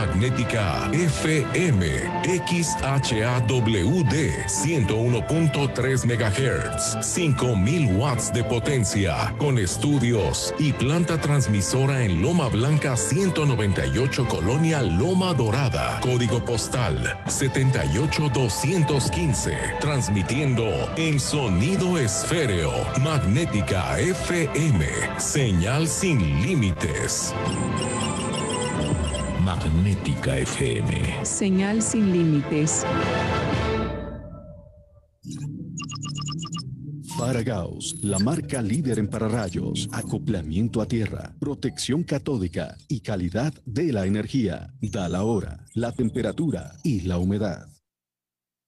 Magnética FM XHAWD 101.3 MHz 5000 watts de potencia con estudios y planta transmisora en Loma Blanca 198 Colonia Loma Dorada. Código postal 78215 transmitiendo en sonido esféreo. Magnética FM señal sin límites Magnética FM. Señal sin límites. Paragaus, la marca líder en pararrayos, acoplamiento a tierra, protección catódica y calidad de la energía. Da la hora, la temperatura y la humedad.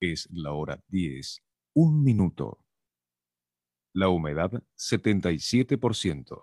Es la hora 10, un minuto. La humedad 77%.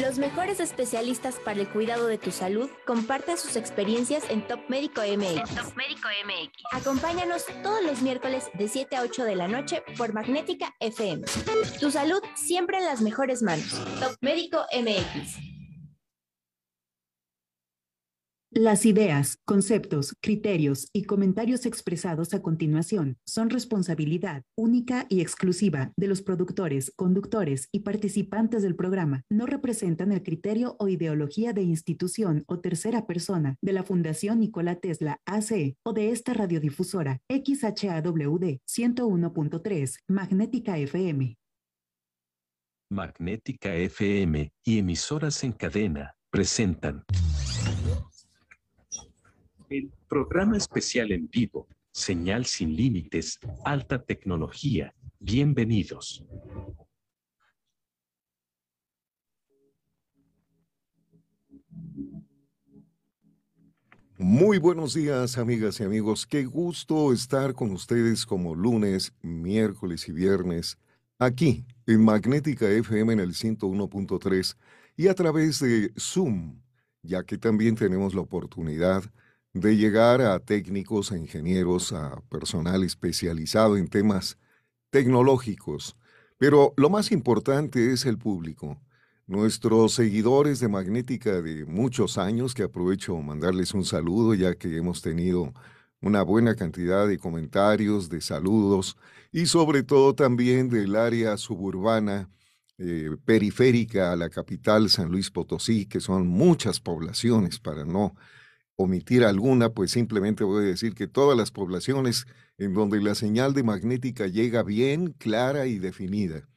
Los mejores especialistas para el cuidado de tu salud comparten sus experiencias en Top Médico MX. Top Médico MX. Acompáñanos todos los miércoles de 7 a 8 de la noche por Magnética FM. Tu salud siempre en las mejores manos. Top Médico MX. Las ideas, conceptos, criterios y comentarios expresados a continuación son responsabilidad única y exclusiva de los productores, conductores y participantes del programa. No representan el criterio o ideología de institución o tercera persona de la Fundación Nikola Tesla AC o de esta radiodifusora XHAWD 101.3 Magnética FM. Magnética FM y emisoras en cadena presentan el programa especial en vivo, señal sin límites, alta tecnología. Bienvenidos. Muy buenos días, amigas y amigos. Qué gusto estar con ustedes como lunes, miércoles y viernes, aquí en Magnética FM en el 101.3 y a través de Zoom, ya que también tenemos la oportunidad de llegar a técnicos, a ingenieros, a personal especializado en temas tecnológicos. Pero lo más importante es el público. Nuestros seguidores de Magnética de muchos años, que aprovecho mandarles un saludo ya que hemos tenido una buena cantidad de comentarios, de saludos y sobre todo también del área suburbana eh, periférica a la capital San Luis Potosí, que son muchas poblaciones para no omitir alguna, pues simplemente voy a decir que todas las poblaciones en donde la señal de magnética llega bien, clara y definida.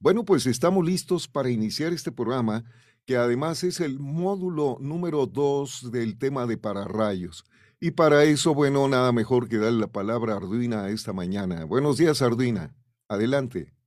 Bueno, pues estamos listos para iniciar este programa, que además es el módulo número dos del tema de pararrayos. Y para eso, bueno, nada mejor que darle la palabra a Arduina esta mañana. Buenos días, Arduina. Adelante.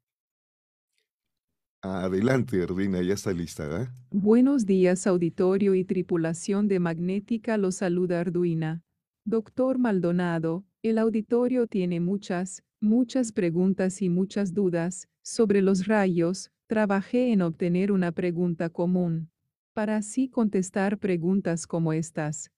Adelante, Arduina, ya está lista, ¿eh? Buenos días, auditorio y tripulación de Magnética, los saluda Arduina. Doctor Maldonado, el auditorio tiene muchas, muchas preguntas y muchas dudas sobre los rayos. Trabajé en obtener una pregunta común, para así contestar preguntas como estas.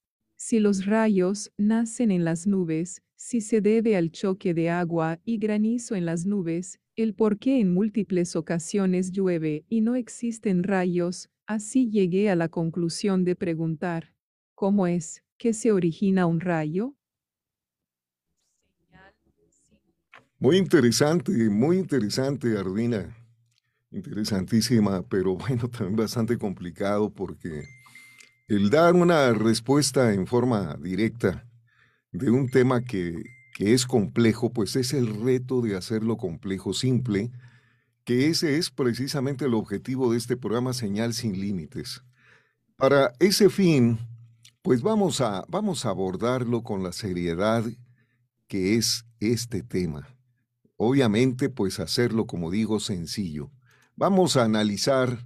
Si los rayos nacen en las nubes, si se debe al choque de agua y granizo en las nubes, el por qué en múltiples ocasiones llueve y no existen rayos, así llegué a la conclusión de preguntar, ¿cómo es que se origina un rayo? Muy interesante, muy interesante, Ardina. interesantísima, pero bueno, también bastante complicado porque el dar una respuesta en forma directa de un tema que, que es complejo, pues es el reto de hacerlo complejo simple, que ese es precisamente el objetivo de este programa Señal sin Límites. Para ese fin, pues vamos a, vamos a abordarlo con la seriedad que es este tema. Obviamente, pues hacerlo, como digo, sencillo. Vamos a analizar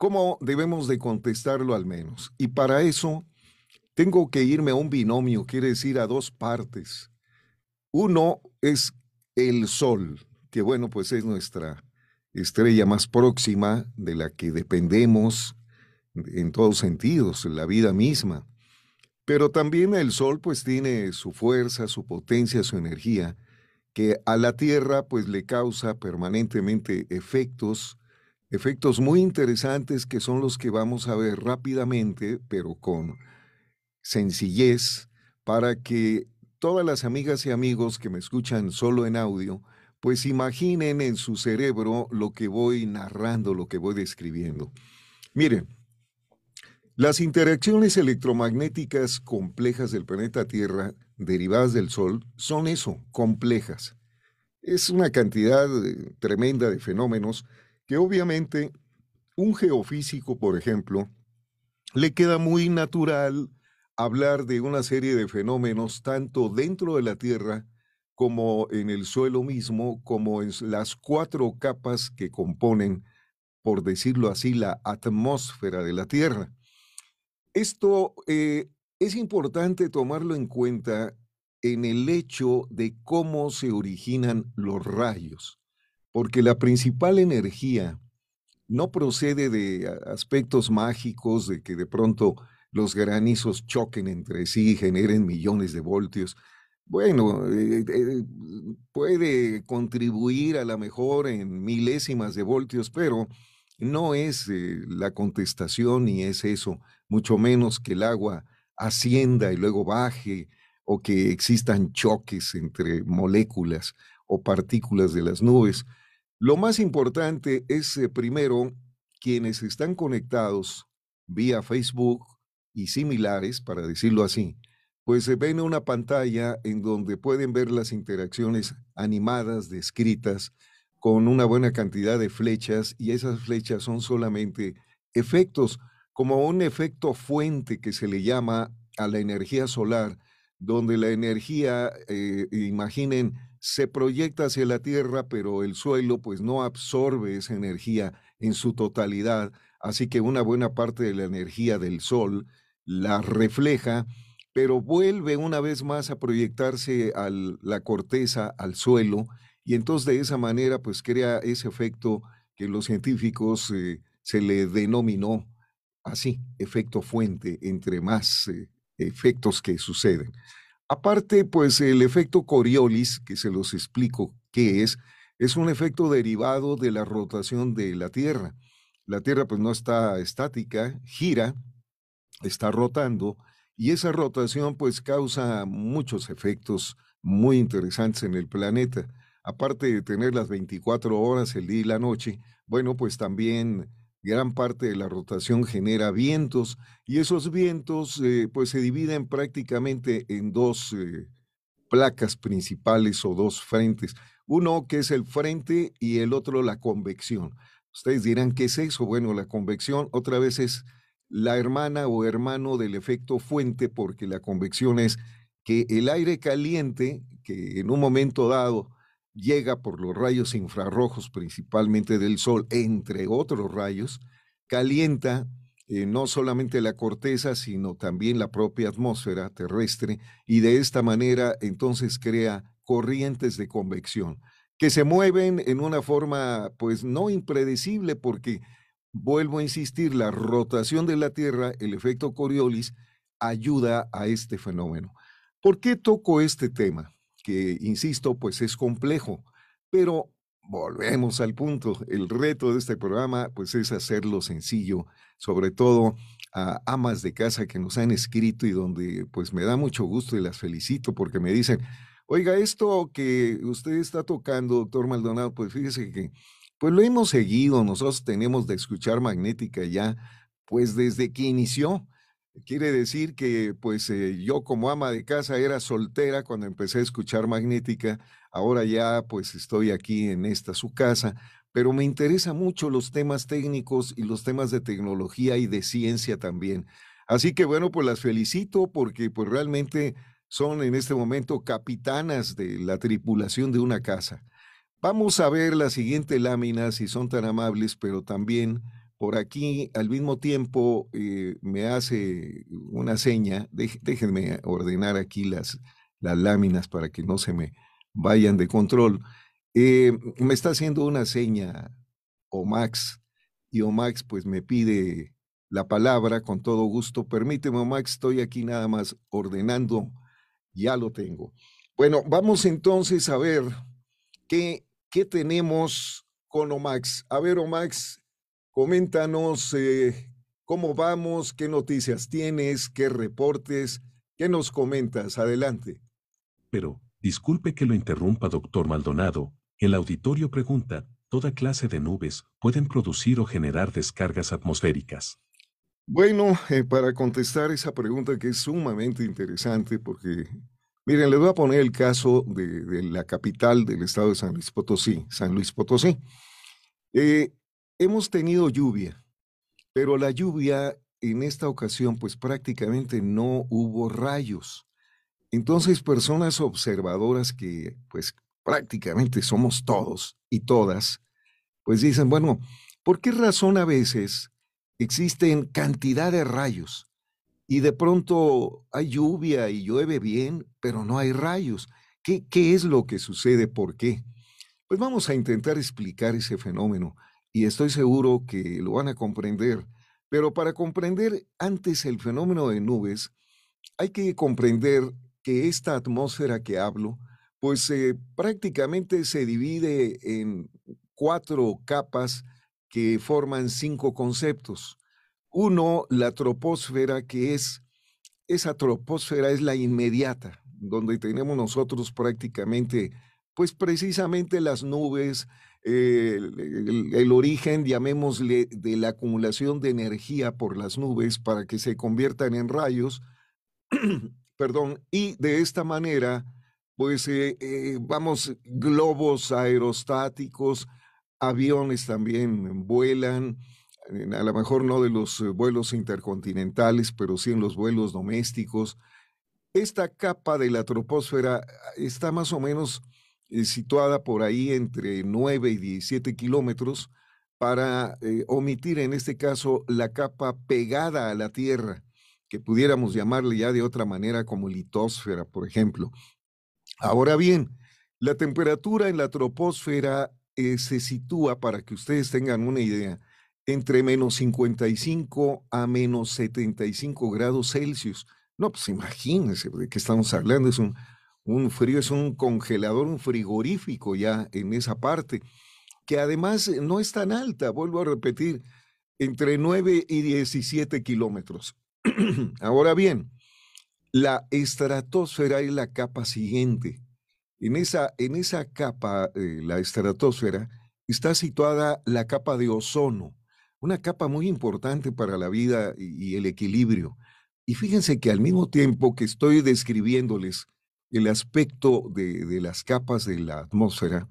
cómo debemos de contestarlo al menos. Y para eso tengo que irme a un binomio, quiere decir a dos partes. Uno es el Sol, que bueno, pues es nuestra estrella más próxima de la que dependemos en todos sentidos, en la vida misma. Pero también el Sol pues tiene su fuerza, su potencia, su energía, que a la Tierra pues le causa permanentemente efectos, efectos muy interesantes que son los que vamos a ver rápidamente, pero con sencillez, para que todas las amigas y amigos que me escuchan solo en audio, pues imaginen en su cerebro lo que voy narrando, lo que voy describiendo. Miren, las interacciones electromagnéticas complejas del planeta Tierra, derivadas del Sol, son eso, complejas. Es una cantidad eh, tremenda de fenómenos que obviamente un geofísico, por ejemplo, le queda muy natural hablar de una serie de fenómenos tanto dentro de la Tierra como en el suelo mismo, como en las cuatro capas que componen, por decirlo así, la atmósfera de la Tierra. Esto eh, es importante tomarlo en cuenta en el hecho de cómo se originan los rayos, porque la principal energía no procede de aspectos mágicos, de que de pronto los granizos choquen entre sí y generen millones de voltios. Bueno, eh, eh, puede contribuir a la mejor en milésimas de voltios, pero no es la contestación ni es eso mucho menos que el agua ascienda y luego baje o que existan choques entre moléculas o partículas de las nubes. Lo más importante es, eh, primero, quienes están conectados vía Facebook y similares, para decirlo así, pues se ven una pantalla en donde pueden ver las interacciones animadas, descritas, con una buena cantidad de flechas, y esas flechas son solamente efectos como un efecto fuente que se le llama a la energía solar, donde la energía, eh, imaginen, se proyecta hacia la Tierra, pero el suelo pues no absorbe esa energía en su totalidad, así que una buena parte de la energía del Sol la refleja, pero vuelve una vez más a proyectarse a la corteza, al suelo, y entonces de esa manera pues crea ese efecto que los científicos eh, se le denominó así, efecto fuente, entre más eh, efectos que suceden. Aparte, pues el efecto Coriolis, que se los explico qué es, es un efecto derivado de la rotación de la Tierra. La Tierra pues no está estática, gira, está rotando y esa rotación pues causa muchos efectos muy interesantes en el planeta. Aparte de tener las 24 horas, el día y la noche, bueno, pues también gran parte de la rotación genera vientos y esos vientos eh, pues se dividen prácticamente en dos eh, placas principales o dos frentes. Uno que es el frente y el otro la convección. Ustedes dirán, ¿qué es eso? Bueno, la convección otra vez es la hermana o hermano del efecto fuente porque la convección es que el aire caliente que en un momento dado llega por los rayos infrarrojos, principalmente del Sol, entre otros rayos, calienta eh, no solamente la corteza, sino también la propia atmósfera terrestre, y de esta manera entonces crea corrientes de convección que se mueven en una forma pues no impredecible porque vuelvo a insistir, la rotación de la Tierra, el efecto Coriolis, ayuda a este fenómeno. ¿Por qué toco este tema? Que, insisto, pues es complejo, pero volvemos al punto. El reto de este programa, pues es hacerlo sencillo, sobre todo a amas de casa que nos han escrito y donde pues me da mucho gusto y las felicito porque me dicen, oiga, esto que usted está tocando, doctor Maldonado, pues fíjese que pues lo hemos seguido, nosotros tenemos de escuchar magnética ya, pues desde que inició. Quiere decir que pues eh, yo como ama de casa era soltera cuando empecé a escuchar magnética, ahora ya pues estoy aquí en esta su casa, pero me interesan mucho los temas técnicos y los temas de tecnología y de ciencia también. Así que bueno, pues las felicito porque pues realmente son en este momento capitanas de la tripulación de una casa. Vamos a ver la siguiente lámina si son tan amables, pero también por aquí al mismo tiempo eh, me hace una seña, déjenme ordenar aquí las, las láminas para que no se me vayan de control. Eh, me está haciendo una seña Omax y Omax pues me pide la palabra con todo gusto. Permíteme Omax, estoy aquí nada más ordenando, ya lo tengo. Bueno, vamos entonces a ver qué, qué tenemos con Omax. A ver Omax, coméntanos eh, cómo vamos, qué noticias tienes, qué reportes, qué nos comentas. Adelante. Pero, disculpe que lo interrumpa, doctor Maldonado, el auditorio pregunta, ¿toda clase de nubes pueden producir o generar descargas atmosféricas? Bueno, eh, para contestar esa pregunta que es sumamente interesante, porque, miren, les voy a poner el caso de, la capital del estado de San Luis Potosí, San Luis Potosí. Eh, hemos tenido lluvia, pero la lluvia en esta ocasión, pues prácticamente no hubo rayos. Entonces, personas observadoras que, pues, prácticamente somos todos y todas, pues dicen, bueno, ¿por qué razón a veces existen cantidad de rayos y de pronto hay lluvia y llueve bien, pero no hay rayos? ¿Qué, qué es lo que sucede? ¿Por qué? Pues vamos a intentar explicar ese fenómeno y estoy seguro que lo van a comprender. Pero para comprender antes el fenómeno de nubes, hay que comprender que esta atmósfera que hablo, pues eh, prácticamente se divide en cuatro capas que forman cinco conceptos. Uno, la troposfera, que es, esa troposfera es la inmediata, donde tenemos nosotros prácticamente, pues precisamente las nubes, el, el, origen, llamémosle, de la acumulación de energía por las nubes para que se conviertan en rayos, perdón, y de esta manera pues eh, eh, vamos, globos aerostáticos, aviones también vuelan, a lo mejor no de los eh, vuelos intercontinentales, pero sí en los vuelos domésticos. Esta capa de la troposfera está más o menos situada por ahí entre 9 y 17 kilómetros para omitir en este caso la capa pegada a la Tierra, que pudiéramos llamarle ya de otra manera como litósfera, por ejemplo. Ahora bien, la temperatura en la troposfera eh, se sitúa, para que ustedes tengan una idea, entre menos 55 a menos 75 grados Celsius. No, pues imagínense de qué estamos hablando. Es un, un frío, es un congelador, un frigorífico ya en esa parte, que además no es tan alta, vuelvo a repetir, entre 9 y 17 kilómetros. Ahora bien, la estratosfera es la capa siguiente. En esa, en esa capa, eh, la estratosfera, está situada la capa de ozono, una capa muy importante para la vida y, el equilibrio. Y fíjense que al mismo tiempo que estoy describiéndoles el aspecto de, las capas de la atmósfera,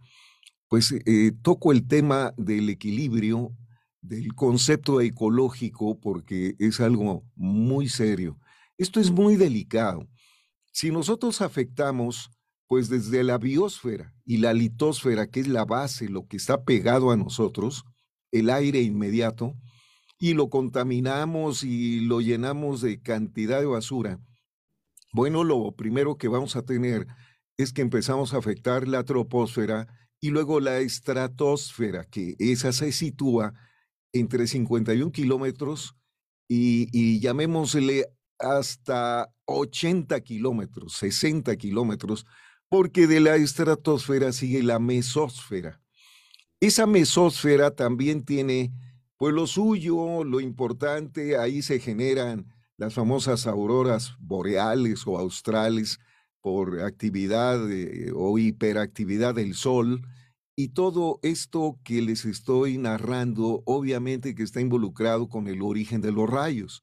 pues eh, toco el tema del equilibrio, del concepto ecológico, porque es algo muy serio. Esto es muy delicado. Si nosotros afectamos, pues desde la biosfera y la litosfera, que es la base, lo que está pegado a nosotros, el aire inmediato, y lo contaminamos y lo llenamos de cantidad de basura, bueno, lo primero que vamos a tener es que empezamos a afectar la troposfera y luego la estratosfera, que esa se sitúa entre 51 kilómetros y, y llamémosle hasta 80 kilómetros, 60 kilómetros, porque de la estratosfera sigue la mesósfera. Esa mesósfera también tiene, pues lo suyo, lo importante, ahí se generan las famosas auroras boreales o australes por actividad o hiperactividad del sol, Y todo esto que les estoy narrando, obviamente que está involucrado con el origen de los rayos.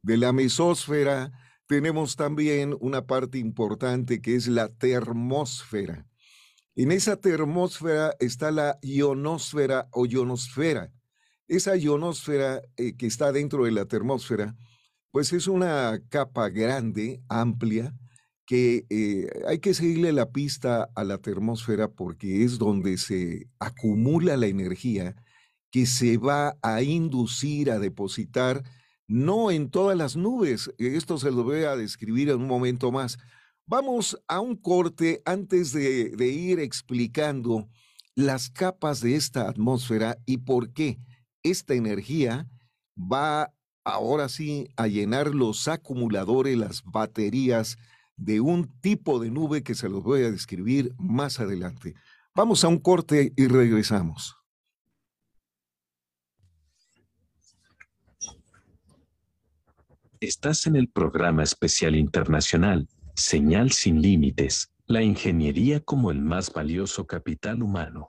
De la mesósfera tenemos también una parte importante que es la termósfera. En esa termósfera está la ionosfera o ionosfera. Esa ionosfera eh, que está dentro de la termósfera, pues es una capa grande, amplia, que eh, hay que seguirle la pista a la termósfera porque es donde se acumula la energía que se va a inducir a depositar, no en todas las nubes, esto se lo voy a describir en un momento más. Vamos a un corte antes de, de ir explicando las capas de esta atmósfera y por qué esta energía va ahora sí a llenar los acumuladores, las baterías, de un tipo de nube que se los voy a describir más adelante. Vamos a un corte y regresamos. Estás en el programa especial internacional, Señal sin Límites, la ingeniería como el más valioso capital humano.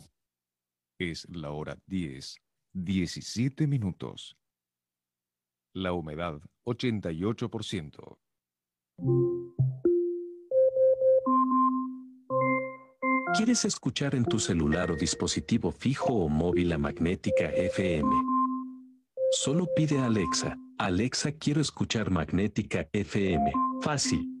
Es la hora 10, 17 minutos. La humedad 88%. ¿Quieres escuchar en tu celular o dispositivo fijo o móvil a Magnética FM? Solo pide a Alexa, Alexa quiero escuchar Magnética FM. Fácil.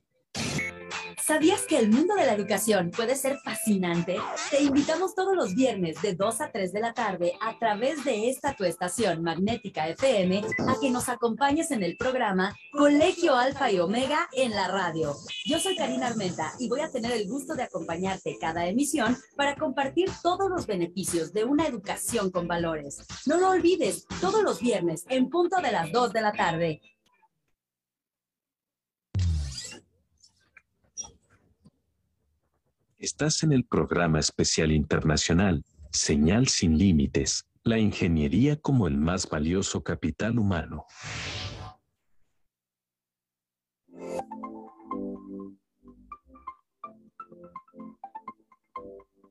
¿Sabías que el mundo de la educación puede ser fascinante? Te invitamos todos los viernes de 2 a 3 de la tarde a través de esta tu estación magnética FM a que nos acompañes en el programa Colegio Alfa y Omega en la radio. Yo soy Karina Armenta y voy a tener el gusto de acompañarte cada emisión para compartir todos los beneficios de una educación con valores. No lo olvides, todos los viernes en punto de las 2 de la tarde Estás en el programa especial internacional, Señal sin Límites, la ingeniería como el más valioso capital humano.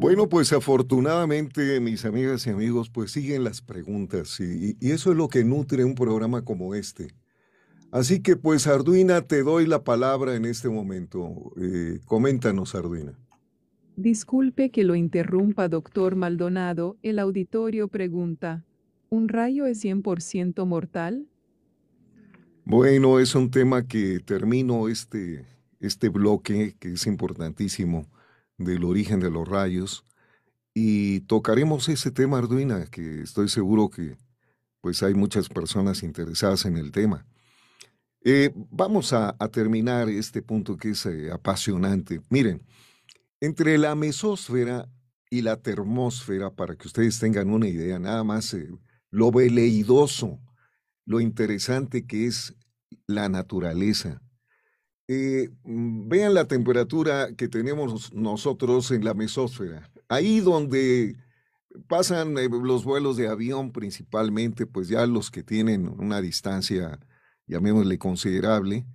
Bueno, pues afortunadamente mis amigas y amigos pues siguen las preguntas y, eso es lo que nutre un programa como este. Así que pues Arduina, te doy la palabra en este momento. Eh, coméntanos, Arduina. Disculpe que lo interrumpa, doctor Maldonado, el auditorio pregunta, ¿un rayo es 100% mortal? Bueno, es un tema que termino este, este bloque, que es importantísimo, del origen de los rayos, y tocaremos ese tema, Arduina, que estoy seguro que pues hay muchas personas interesadas en el tema. Eh, vamos a, terminar este punto que es eh, apasionante. Miren, entre la mesósfera y la termósfera, para que ustedes tengan una idea, nada más eh, lo veleidoso, lo interesante que es la naturaleza. Mm, vean la temperatura que tenemos nosotros en la mesósfera. Ahí donde pasan los vuelos de avión principalmente, pues ya los que tienen una distancia llamémosle considerable,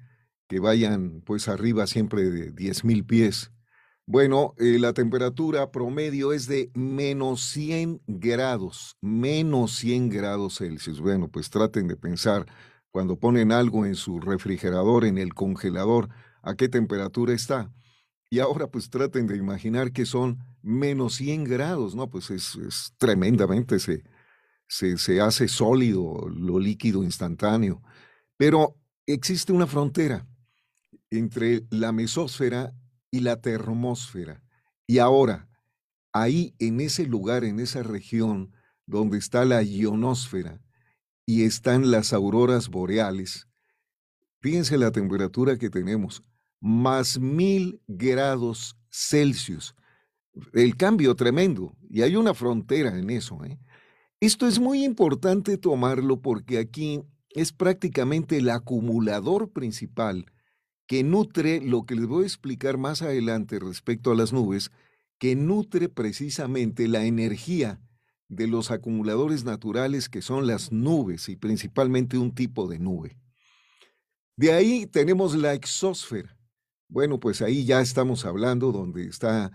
que vayan pues arriba siempre de 10.000 pies. Bueno, eh, la temperatura promedio es de menos 100 grados, menos 100 grados Celsius. Bueno, pues traten de pensar cuando ponen algo en su refrigerador, en el congelador, a qué temperatura está. Y ahora pues traten de imaginar que son menos 100 grados, ¿no? Pues es, tremendamente, se, se, se hace sólido lo líquido instantáneo. Pero existe una frontera entre la mesósfera y la termósfera. Y ahora, ahí en ese lugar, en esa región donde está la ionosfera y están las auroras boreales, fíjense la temperatura que tenemos, más mil grados Celsius. El cambio tremendo. Y hay una frontera en eso. ¿eh? Esto es muy importante tomarlo porque aquí es prácticamente el acumulador principal que nutre lo que les voy a explicar más adelante respecto a las nubes, que nutre precisamente la energía de los acumuladores naturales que son las nubes y principalmente un tipo de nube. De ahí tenemos la exósfera. Bueno, pues ahí ya estamos hablando donde está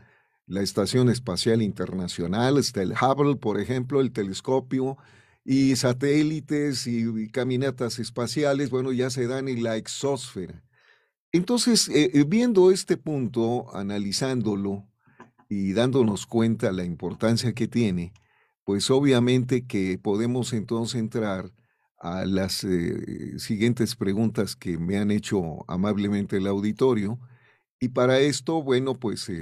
la Estación Espacial Internacional, está el Hubble, por ejemplo, el telescopio, y satélites y, caminatas espaciales, bueno, ya se dan en la exósfera. Entonces, eh, eh, viendo este punto, analizándolo y dándonos cuenta la importancia que tiene, pues obviamente que podemos entonces entrar a las eh, siguientes preguntas que me han hecho amablemente el auditorio. Y para esto, bueno, pues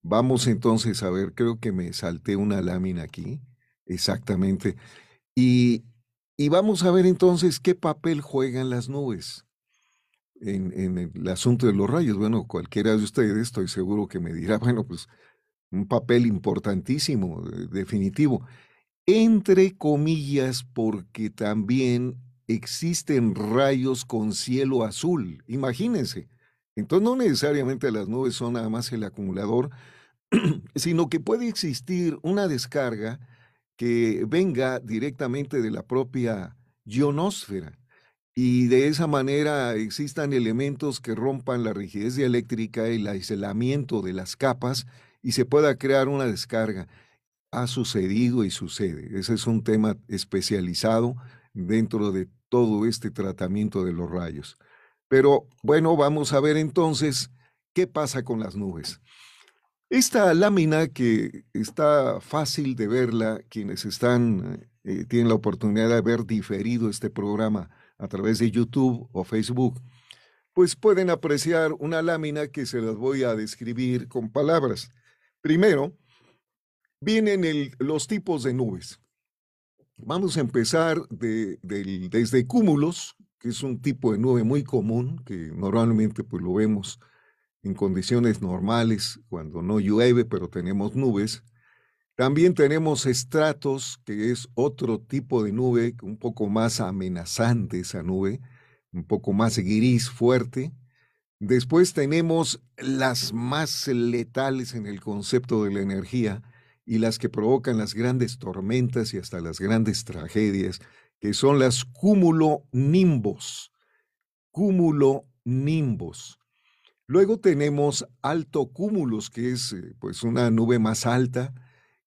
vamos entonces a ver, creo que me salté una lámina aquí, exactamente. Y, vamos a ver entonces qué papel juegan las nubes en, el asunto de los rayos. Bueno, cualquiera de ustedes estoy seguro que me dirá, bueno, pues un papel importantísimo, eh, definitivo. Entre comillas, porque también existen rayos con cielo azul. Imagínense. Entonces no necesariamente las nubes son nada más el acumulador, sino que puede existir una descarga que venga directamente de la propia ionosfera y de esa manera existan elementos que rompan la rigidez dialéctrica y el aislamiento de las capas y se pueda crear una descarga. Ha sucedido y sucede. Ese es un tema especializado dentro de todo este tratamiento de los rayos. Pero bueno, vamos a ver entonces qué pasa con las nubes. Esta lámina que está fácil de verla, quienes están, eh, tienen la oportunidad de haber diferido este programa a través de YouTube o Facebook, pues pueden apreciar una lámina que se las voy a describir con palabras. Primero, vienen los tipos de nubes. Vamos a empezar desde cúmulos, que es un tipo de nube muy común, que normalmente pues lo vemos en condiciones normales, cuando no llueve, pero tenemos nubes. También tenemos estratos, que es otro tipo de nube, un poco más amenazante esa nube, un poco más gris, fuerte. Después tenemos las más letales en el concepto de la energía y las que provocan las grandes tormentas y hasta las grandes tragedias, que son las cúmulo-nimbos. Cúmulo-nimbos. Luego tenemos alto cúmulos, que es eh, pues una nube más alta,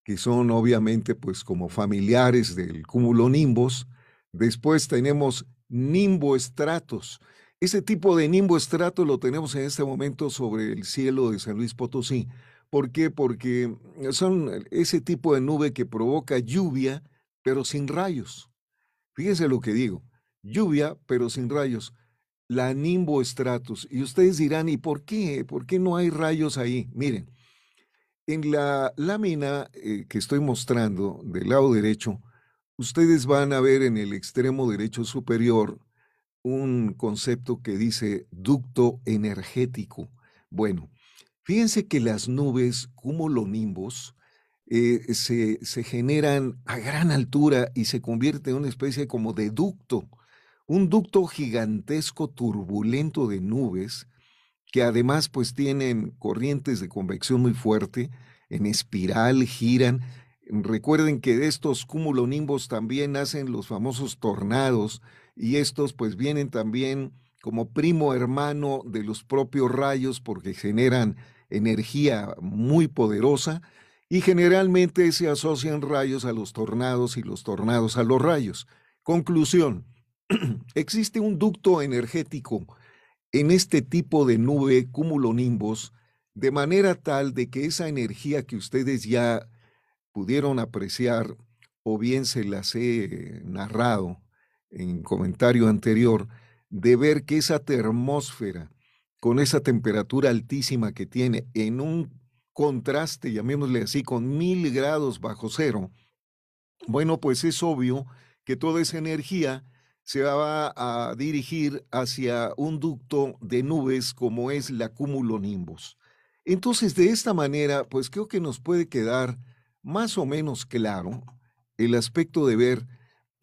que son obviamente pues como familiares del cúmulo nimbos. Después tenemos nimboestratos. Ese tipo de nimboestrato lo tenemos en este momento sobre el cielo de San Luis Potosí, ¿Por qué? Porque son ese tipo de nube que provoca lluvia, pero sin rayos. Fíjense lo que digo, lluvia, pero sin rayos. La nimboestratus. Y ustedes dirán, ¿y por qué? ¿Por qué no hay rayos ahí? Miren, en la lámina eh, que estoy mostrando del lado derecho, ustedes van a ver en el extremo derecho superior un concepto que dice ducto energético. Bueno, fíjense que las nubes cumulonimbos eh, se, se, generan a gran altura y se convierte en una especie como de ducto, un ducto gigantesco turbulento de nubes que además pues tienen corrientes de convección muy fuerte, en espiral giran. Recuerden que de estos cumulonimbos también nacen los famosos tornados y estos pues vienen también como primo hermano de los propios rayos porque generan energía muy poderosa y generalmente se asocian rayos a los tornados y los tornados a los rayos. Conclusión, existe un ducto energético en este tipo de nube cumulonimbos de manera tal de que esa energía que ustedes ya pudieron apreciar o bien se las he narrado en comentario anterior, de ver que esa termósfera con esa temperatura altísima que tiene en un contraste, llamémosle así, con mil grados bajo cero, bueno, pues es obvio que toda esa energía se va a dirigir hacia un ducto de nubes como es la cumulonimbus. Entonces, de esta manera, pues creo que nos puede quedar más o menos claro el aspecto de ver,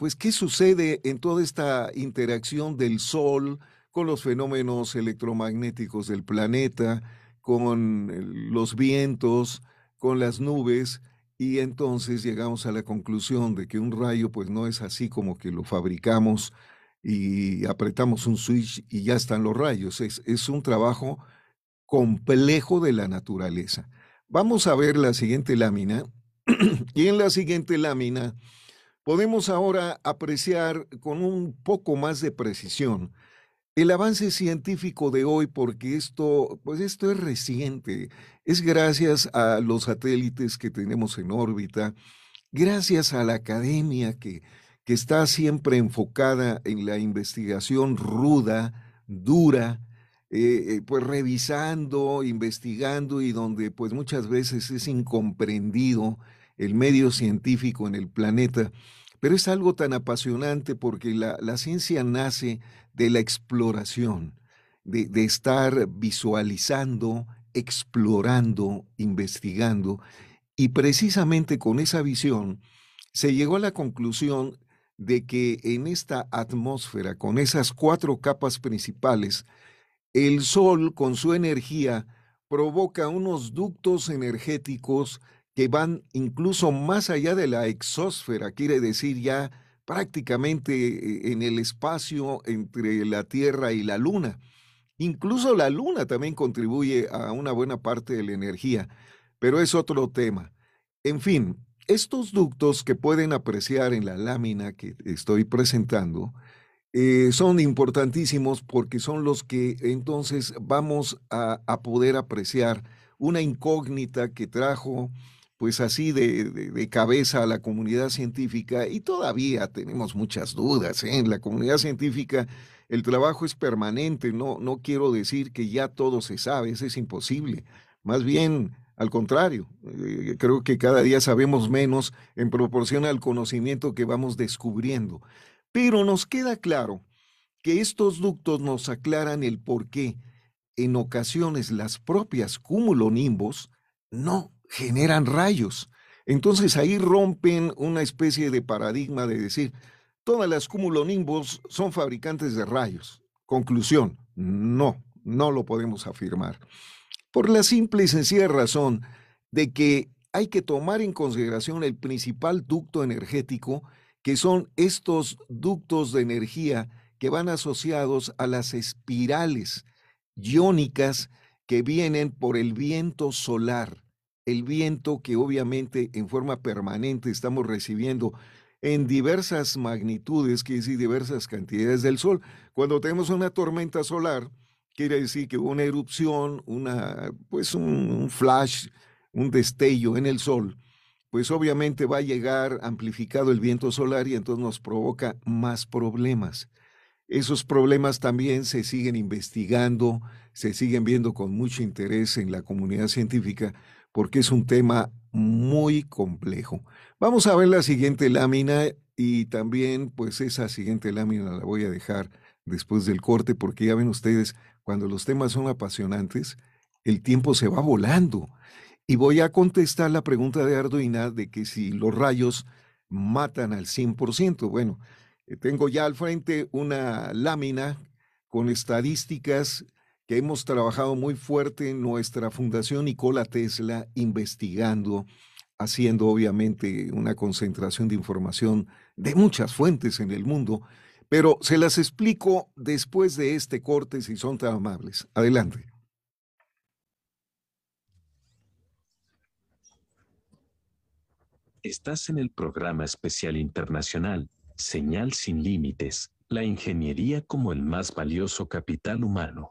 pues, qué sucede en toda esta interacción del Sol con los fenómenos electromagnéticos del planeta, con los vientos, con las nubes, y entonces llegamos a la conclusión de que un rayo pues no es así como que lo fabricamos y apretamos un switch y ya están los rayos. Es, es un trabajo complejo de la naturaleza. Vamos a ver la siguiente lámina y en la siguiente lámina podemos ahora apreciar con un poco más de precisión el avance científico de hoy, porque esto, pues esto es reciente, es gracias a los satélites que tenemos en órbita, gracias a la academia que, que está siempre enfocada en la investigación ruda, dura, eh, eh, pues revisando, investigando y donde pues muchas veces es incomprendido el medio científico en el planeta. Pero es algo tan apasionante porque la, la ciencia nace de la exploración, de, de estar visualizando, explorando, investigando. Y precisamente con esa visión se llegó a la conclusión de que en esta atmósfera, con esas cuatro capas principales, el Sol con su energía provoca unos ductos energéticos que van incluso más allá de la exósfera, quiere decir ya prácticamente eh, en el espacio entre la Tierra y la Luna. Incluso la Luna también contribuye a una buena parte de la energía, pero es otro tema. En fin, estos ductos que pueden apreciar en la lámina que estoy presentando eh, son importantísimos porque son los que entonces vamos a, a poder apreciar una incógnita que trajo pues así de, cabeza a la comunidad científica y todavía tenemos muchas dudas. ¿eh? En la comunidad científica el trabajo es permanente, no, no quiero decir que ya todo se sabe, eso es imposible. Más bien, al contrario, eh, creo que cada día sabemos menos en proporción al conocimiento que vamos descubriendo. Pero nos queda claro que estos ductos nos aclaran el por qué en ocasiones las propias cumulonimbos no generan rayos. Entonces ahí rompen una especie de paradigma de decir, todas las cumulonimbos son fabricantes de rayos. Conclusión, no, no lo podemos afirmar. Por la simple y sencilla razón de que hay que tomar en consideración el principal ducto energético, que son estos ductos de energía que van asociados a las espirales iónicas que vienen por el viento solar el viento que obviamente en forma permanente estamos recibiendo en diversas magnitudes, quiere decir diversas cantidades del sol. Cuando tenemos una tormenta solar, quiere decir que una erupción, una, pues un, flash un destello en el sol, pues obviamente va a llegar amplificado el viento solar y entonces nos provoca más problemas. Esos problemas también se siguen investigando, se siguen viendo con mucho interés en la comunidad científica porque es un tema muy complejo. Vamos a ver la siguiente lámina y también pues esa siguiente lámina la voy a dejar después del corte porque ya ven ustedes, cuando los temas son apasionantes, el tiempo se va volando. Y voy a contestar la pregunta de Arduina de que si los rayos matan al 100%. Bueno, eh, tengo ya al frente una lámina con estadísticas que hemos trabajado muy fuerte en nuestra Fundación Nikola Tesla investigando, haciendo obviamente una concentración de información de muchas fuentes en el mundo, pero se las explico después de este corte si son tan amables. Adelante. Estás en el programa especial internacional, Señal sin Límites, la ingeniería como el más valioso capital humano.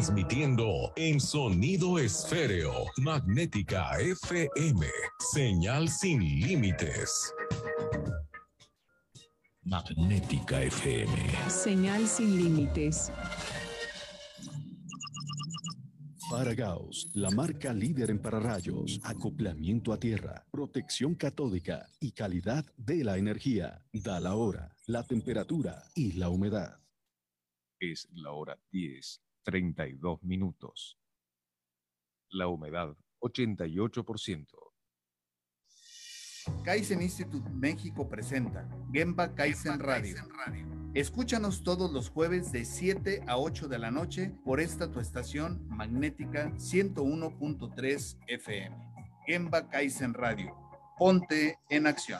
transmitiendo en sonido esféreo, magnética FM, señal sin límites. Magnética FM. Señal sin límites. Paragaus, la marca líder en pararrayos, acoplamiento a tierra, protección catódica y calidad de la energía. Da la hora, la temperatura y la humedad. Es la hora 10 32 minutos. La humedad, 88%. Kaizen Institute México presenta Gemba Kaizen Radio. Escúchanos todos los jueves de 7 a 8 de la noche por esta tu estación magnética 101.3 FM. Gemba Kaizen Radio. Ponte en acción.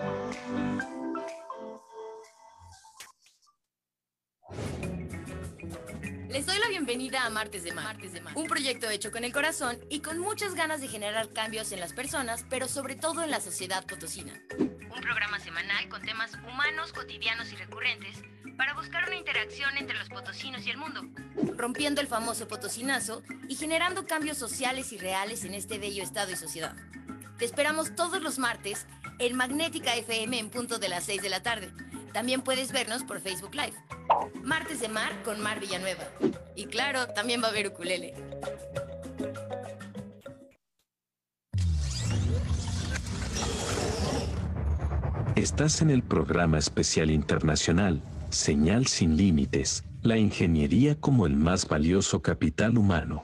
Les doy la bienvenida a Martes de Mar, un proyecto hecho con el corazón y con muchas ganas de generar cambios en las personas, pero sobre todo en la sociedad potosina. Un programa semanal con temas humanos, cotidianos y recurrentes para buscar una interacción entre los potosinos y el mundo, rompiendo el famoso potosinazo y generando cambios sociales y reales en este bello estado y sociedad. Te esperamos todos los martes en Magnética FM en punto de las 6 de la tarde. También puedes vernos por Facebook Live. Martes de Mar con Mar Villanueva. Y claro, también va a haber ukulele. Estás en el programa especial internacional, Señal sin Límites, la ingeniería como el más valioso capital humano.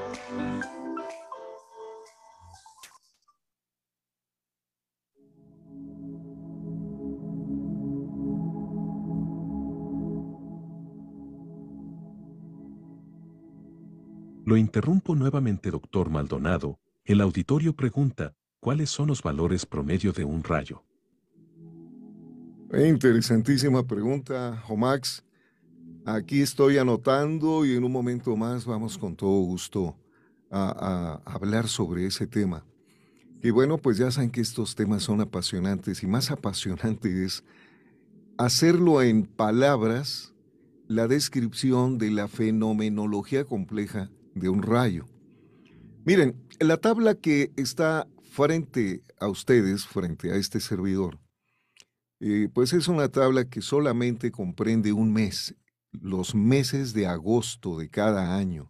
Lo interrumpo nuevamente, doctor Maldonado. El auditorio pregunta, ¿cuáles son los valores promedio de un rayo? Interesantísima pregunta, Jomax. Aquí estoy anotando y en un momento más vamos con todo gusto a, hablar sobre ese tema. Y bueno, pues ya saben que estos temas son apasionantes y más apasionante es hacerlo en palabras la descripción de la fenomenología compleja de un rayo. Miren, la tabla que está frente a ustedes, frente a este servidor, eh, pues es una tabla que solamente comprende un mes, los meses de agosto de cada año,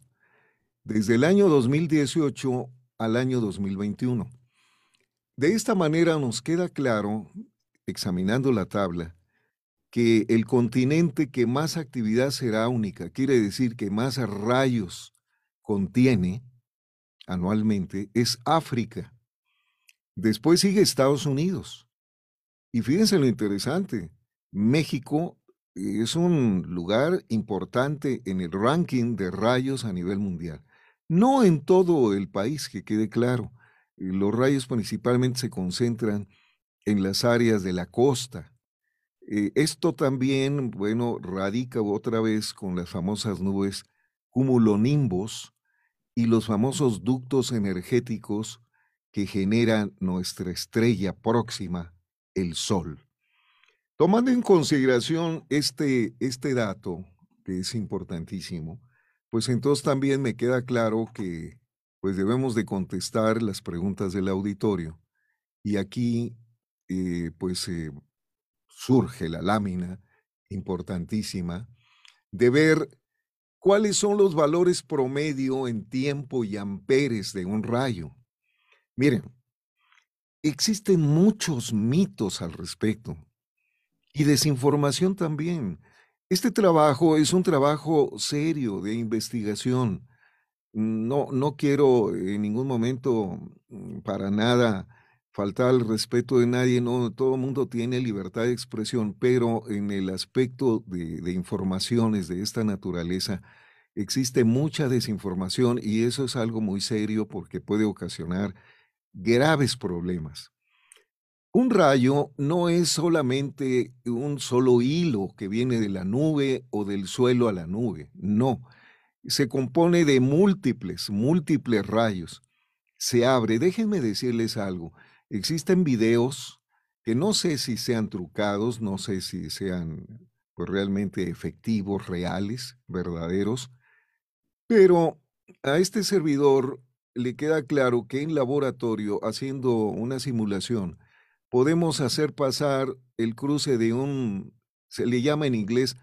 desde el año 2018 al año 2021. De esta manera nos queda claro, examinando la tabla, que el continente que más actividad será única, quiere decir que más rayos contiene anualmente, es África. Después sigue Estados Unidos. Y fíjense lo interesante, México es un lugar importante en el ranking de rayos a nivel mundial. No en todo el país, que quede claro. Los rayos principalmente se concentran en las áreas de la costa. Eh, esto también, bueno, radica otra vez con las famosas nubes cumulonimbos y los famosos ductos energéticos que generan nuestra estrella próxima, el Sol. Tomando en consideración este, este dato, que es importantísimo, pues entonces también me queda claro que pues debemos de contestar las preguntas del auditorio. Y aquí eh, pues eh, surge la lámina importantísima de ver cuáles son los valores promedio en tiempo y amperes de un rayo. Miren, existen muchos mitos al respecto y desinformación también. Este trabajo es un trabajo serio de investigación. No, no quiero en ningún momento mm, para nada faltar al respeto de nadie, no, todo el mundo tiene libertad de expresión, pero en el aspecto de, de informaciones de esta naturaleza existe mucha desinformación y eso es algo muy serio porque puede ocasionar graves problemas. Un rayo no es solamente un solo hilo que viene de la nube o del suelo a la nube, no. Se compone de múltiples, múltiples rayos. Se abre. Déjenme decirles algo. Existen videos que no sé si sean trucados, no sé si sean pues, realmente efectivos, reales, verdaderos, pero a este servidor le queda claro que en laboratorio, haciendo una simulación, podemos hacer pasar el cruce de un, se le llama en inglés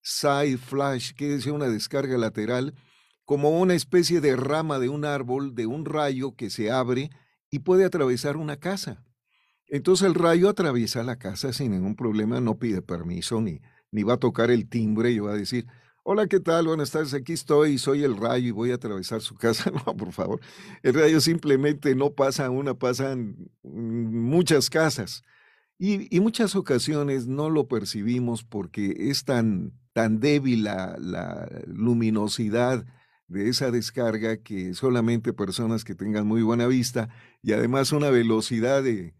side flash, que es una descarga lateral, como una especie de rama de un árbol, de un rayo que se abre y puede atravesar una casa. Entonces el rayo atraviesa la casa sin ningún problema, no pide permiso ni, ni va a tocar el timbre y va a decir, Hola, ¿qué tal? Buenas tardes, aquí estoy, soy el rayo y voy a atravesar su casa. No, por favor. El rayo simplemente no pasa una, pasan muchas casas. Y, muchas ocasiones no lo percibimos porque es tan, tan débil la, la luminosidad de esa descarga que solamente personas que tengan muy buena vista y además una velocidad de,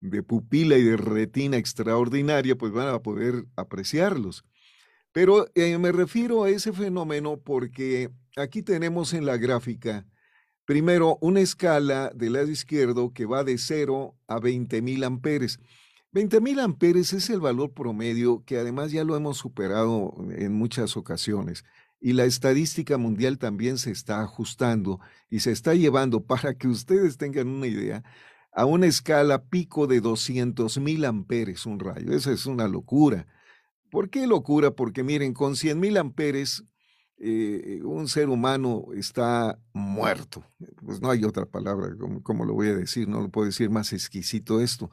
de pupila y de retina extraordinaria, pues van a poder apreciarlos. Pero eh, me refiero a ese fenómeno porque aquí tenemos en la gráfica, primero, una escala del lado izquierdo que va de 0 a 20.000 amperes. 20.000 amperes es el valor promedio que además ya lo hemos superado en muchas ocasiones. Y la estadística mundial también se está ajustando y se está llevando, para que ustedes tengan una idea, a una escala pico de 200.000 amperes un rayo. Esa es una locura. ¿Por qué locura? Porque miren, con 100.000 amperes, eh, un ser humano está muerto. Pues no hay otra palabra, como, lo voy a decir? No lo puedo decir más exquisito esto.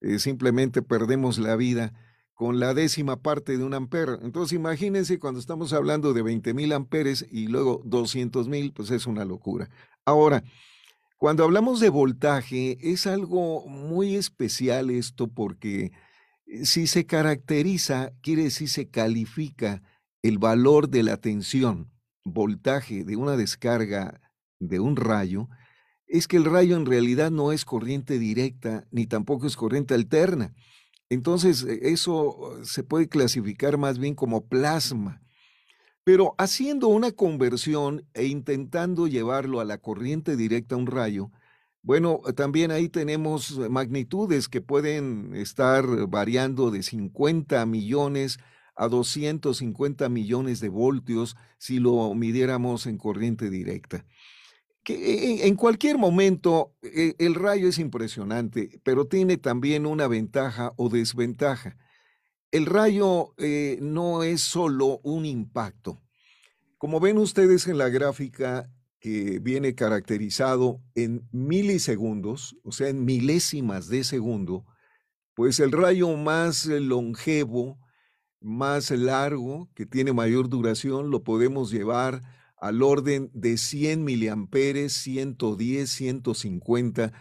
Eh, simplemente perdemos la vida con la décima parte de un amper. Entonces imagínense cuando estamos hablando de 20.000 amperes y luego 200.000, pues es una locura. Ahora, cuando hablamos de voltaje, es algo muy especial esto porque eh, si se caracteriza, quiere decir se califica el valor de la tensión, voltaje de una descarga de un rayo, es que el rayo en realidad no es corriente directa ni tampoco es corriente alterna. Entonces, e, eso se puede clasificar más bien como plasma. Pero haciendo una conversión e intentando llevarlo a la corriente directa a un rayo, bueno, también ahí tenemos magnitudes que pueden estar variando de 50 millones a 250 millones de voltios si lo midiéramos en corriente directa. En cualquier momento e, el rayo es impresionante, pero tiene también una ventaja o desventaja. El rayo eh, no es solo un impacto. Como ven ustedes en la gráfica que viene caracterizado en milisegundos, o sea, en milésimas de segundo, pues el rayo más longevo, más largo, que tiene mayor duración, lo podemos llevar al orden de 100 miliamperes, 110, 150.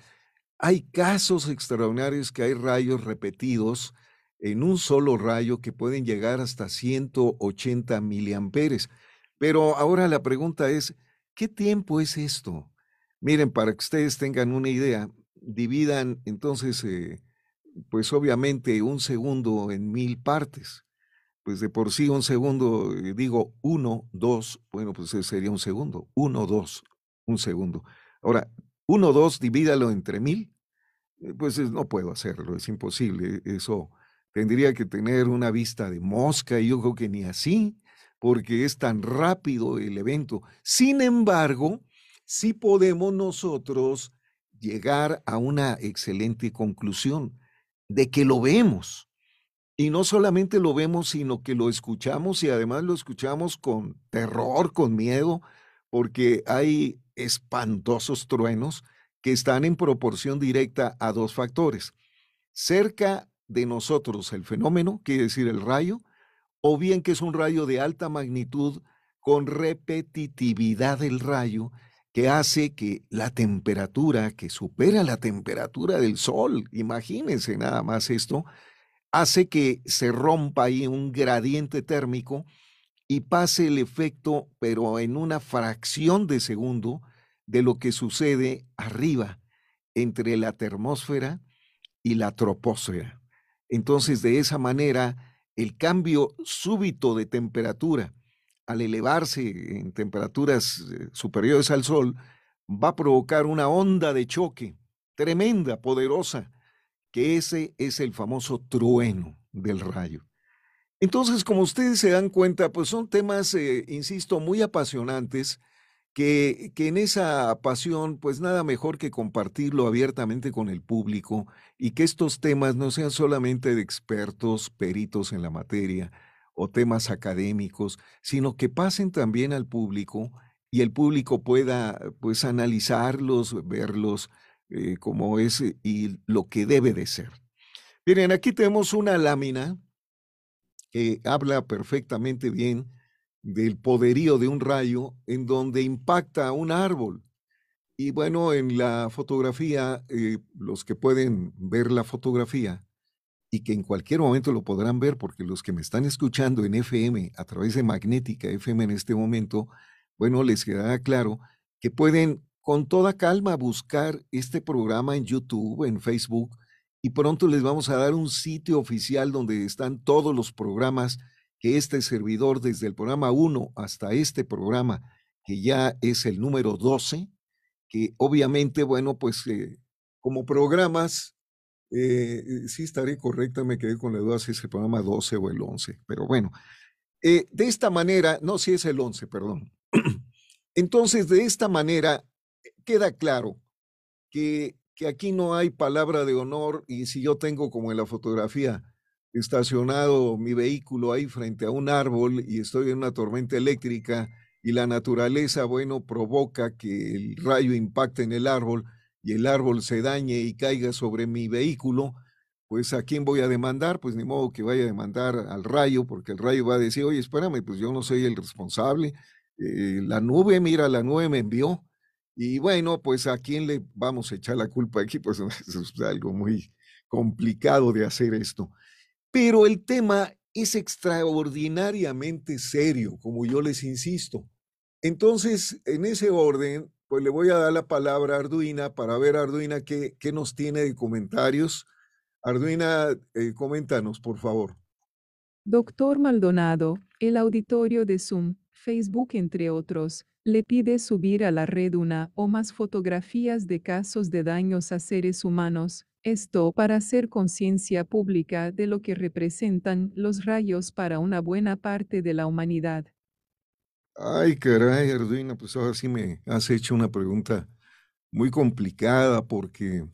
Hay casos extraordinarios que hay rayos repetidos en un solo rayo que pueden llegar hasta 180 miliamperes. Pero ahora la pregunta es, ¿qué tiempo es esto? Miren, para que ustedes tengan una idea, dividan entonces, eh, pues obviamente un segundo en mil partes pues de por sí un segundo, eh, digo uno, dos, bueno, pues sería un segundo, uno, dos, un segundo. Ahora, uno, dos, divídalo entre mil, eh, pues no puedo hacerlo, es imposible. Eso tendría que tener una vista de mosca y yo creo que ni así, porque es tan rápido el evento. Sin embargo, sí podemos nosotros llegar a una excelente conclusión de que lo vemos. Y no solamente lo vemos, sino que lo escuchamos y además lo escuchamos con terror, con miedo, porque hay espantosos truenos que están en proporción directa a dos factores. Cerca de nosotros el fenómeno, quiere decir el rayo, o bien que es un rayo de alta magnitud con repetitividad del rayo que hace que la temperatura, que supera la temperatura del sol, imagínense nada más esto, hace que se rompa ahí un gradiente térmico y pase el efecto, pero en una fracción de segundo, de lo que sucede arriba, entre la termósfera y la troposfera. Entonces, de esa manera, el cambio súbito de temperatura, al elevarse en temperaturas eh, superiores al Sol, va a provocar una onda de choque tremenda, poderosa, que ese es el famoso trueno del rayo. Entonces, como ustedes se dan cuenta, pues son temas, eh, insisto, muy apasionantes, que, que, en esa pasión, pues nada mejor que compartirlo abiertamente con el público y que estos temas no sean solamente de expertos, peritos en la materia o temas académicos, sino que pasen también al público y el público pueda, pues, analizarlos, verlos, eh, como es eh, y lo que debe de ser. Miren, aquí tenemos una lámina que habla perfectamente bien del poderío de un rayo en donde impacta un árbol. Y bueno, en la fotografía, eh, los que pueden ver la fotografía y que en cualquier momento lo podrán ver, porque los que me están escuchando en FM a través de Magnética FM en este momento, bueno, les quedará claro que pueden con toda calma buscar este programa en YouTube, en Facebook, y pronto les vamos a dar un sitio oficial donde están todos los programas que este servidor, desde el programa 1 hasta este programa, que ya es el número 12, que obviamente, bueno, pues eh, como programas, eh, sí estaré correcta, me quedé con la duda si es el programa 12 o el 11, pero bueno, eh, de esta manera, no, si es el 11, perdón. Entonces, de esta manera, queda claro que, que aquí no hay palabra de honor y si yo tengo como en la fotografía estacionado mi vehículo ahí frente a un árbol y estoy en una tormenta eléctrica y la naturaleza, bueno, provoca que el rayo impacte en el árbol y el árbol se dañe y caiga sobre mi vehículo, pues a quién voy a demandar, pues ni modo que vaya a demandar al rayo, porque el rayo va a decir, oye, espérame, pues yo no soy el responsable, eh, la nube, mira, la nube me envió, y bueno, pues a quién le vamos a echar la culpa aquí, pues es algo muy complicado de hacer esto. Pero el tema es extraordinariamente serio, como yo les insisto. Entonces, en ese orden, pues le voy a dar la palabra a Arduina para ver, Arduina, qué, qué nos tiene de comentarios. Arduina, eh, coméntanos, por favor. Doctor Maldonado, el auditorio de Zoom Facebook entre otros, le pide subir a la red una o más fotografías de casos de daños a seres humanos, esto para hacer conciencia pública de lo que representan los rayos para una buena parte de la humanidad. Ay, caray, Arduino, pues ahora sí me has hecho una pregunta muy complicada porque,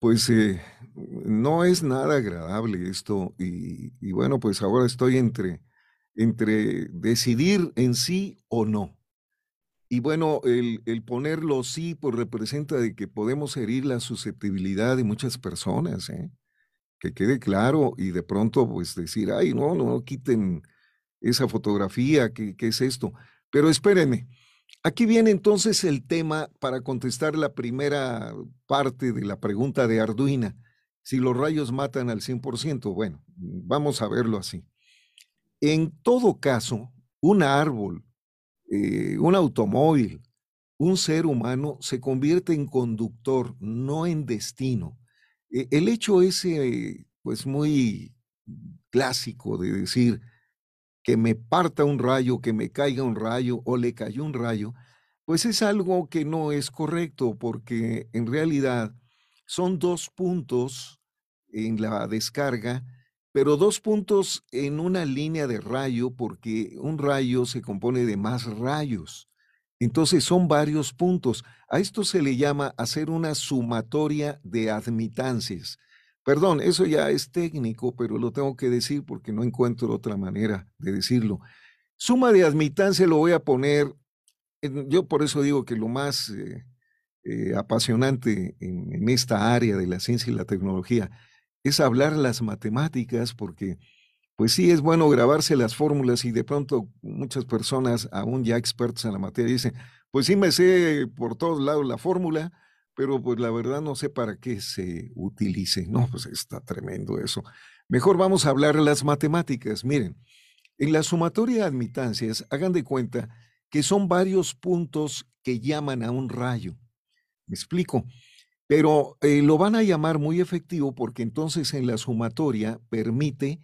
pues, eh, no es nada agradable esto y, y bueno, pues ahora estoy entre, entre decidir en sí o no. Y bueno, el, el, ponerlo sí, pues representa de que podemos herir la susceptibilidad de muchas personas, ¿eh? que quede claro y de pronto pues decir, ay, no, no, quiten esa fotografía, ¿qué, qué es esto? Pero espérenme, aquí viene entonces el tema para contestar la primera parte de la pregunta de Arduina. Si los rayos matan al 100%, bueno, vamos a verlo así. En todo caso, un árbol eh, un automóvil, un ser humano se convierte en conductor, no en destino. E, el hecho ese, pues muy clásico de decir que me parta un rayo, que me caiga un rayo o le cayó un rayo, pues es algo que no es correcto porque en realidad son dos puntos en la descarga pero dos puntos en una línea de rayo, porque un rayo se compone de más rayos. Entonces son varios puntos. A esto se le llama hacer una sumatoria de admitancias. Perdón, eso ya es técnico, pero lo tengo que decir porque no encuentro otra manera de decirlo. Suma de admitancia lo voy a poner, yo por eso digo que lo más eh, eh, apasionante en esta área de la ciencia y la tecnología es hablar las matemáticas, porque pues sí es bueno grabarse las fórmulas y de pronto muchas personas, aún ya expertos en la materia, dicen, pues sí me sé por todos lados la fórmula, pero pues la verdad no sé para qué se utilice. No, pues está tremendo eso. Mejor vamos a hablar las matemáticas. Miren, en la sumatoria de admitancias, hagan de cuenta que son varios puntos que llaman a un rayo. Me explico. Pero eh, lo van a llamar muy efectivo porque entonces en la sumatoria permite